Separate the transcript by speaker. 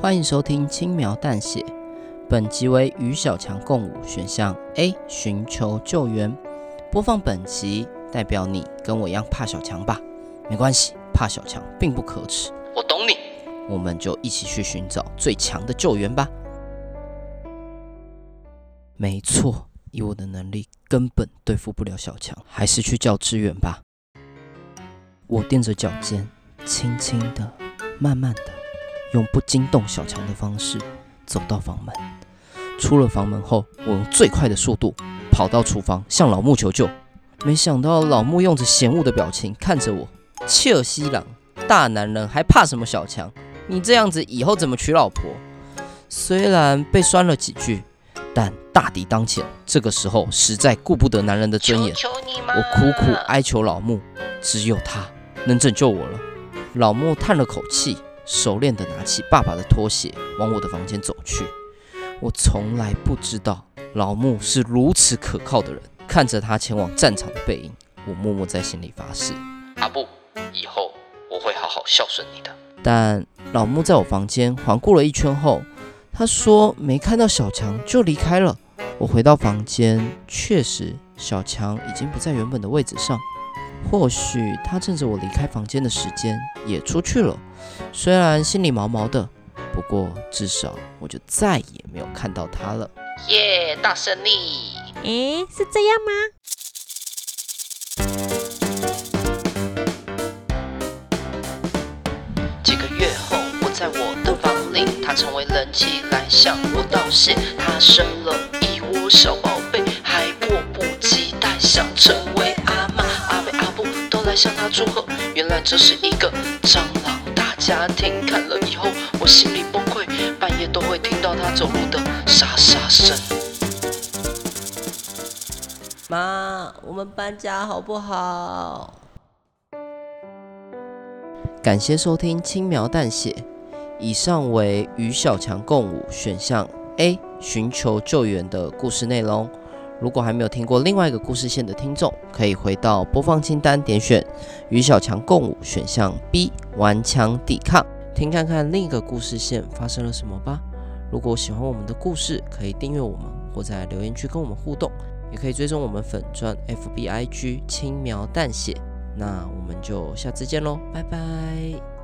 Speaker 1: 欢迎收听轻描淡写，本集为与小强共舞选项 A，寻求救援。播放本集代表你跟我一样怕小强吧？没关系，怕小强并不可耻。我懂你，我们就一起去寻找最强的救援吧。没错，以我的能力根本对付不了小强，还是去叫支援吧。我踮着脚尖，轻轻的、慢慢的，用不惊动小强的方式走到房门。出了房门后，我用最快的速度跑到厨房，向老木求救。没想到老木用着嫌恶的表情看着我：“切尔西朗，大男人还怕什么小强？你这样子以后怎么娶老婆？”虽然被酸了几句，但大敌当前，这个时候实在顾不得男人的尊严。求求我苦苦哀求老木，只有他。能拯救我了。老木叹了口气，熟练地拿起爸爸的拖鞋，往我的房间走去。我从来不知道老木是如此可靠的人。看着他前往战场的背影，我默默在心里发誓：阿布，以后我会好好孝顺你的。但老木在我房间环顾了一圈后，他说没看到小强就离开了。我回到房间，确实小强已经不在原本的位置上。或许他趁着我离开房间的时间也出去了，虽然心里毛毛的，不过至少我就再也没有看到他了。耶，大胜利！
Speaker 2: 诶，是这样吗？
Speaker 1: 几个月后，我在我的房里，他成为人妻来向我道谢。他生了一窝小宝贝，还迫不及待想成来。向他祝贺，原来这是一个蟑螂大家庭。看了以后，我心里崩溃，半夜都会听到他走路的沙沙声。妈，我们搬家好不好？感谢收听轻描淡写，以上为与小强共舞选项 A 寻求救援的故事内容。如果还没有听过另外一个故事线的听众，可以回到播放清单，点选与小强共舞选项 B 顽强抵抗，听看看另一个故事线发生了什么吧。如果喜欢我们的故事，可以订阅我们，或在留言区跟我们互动，也可以追踪我们粉专 FBIG 轻描淡写。那我们就下次见喽，拜拜。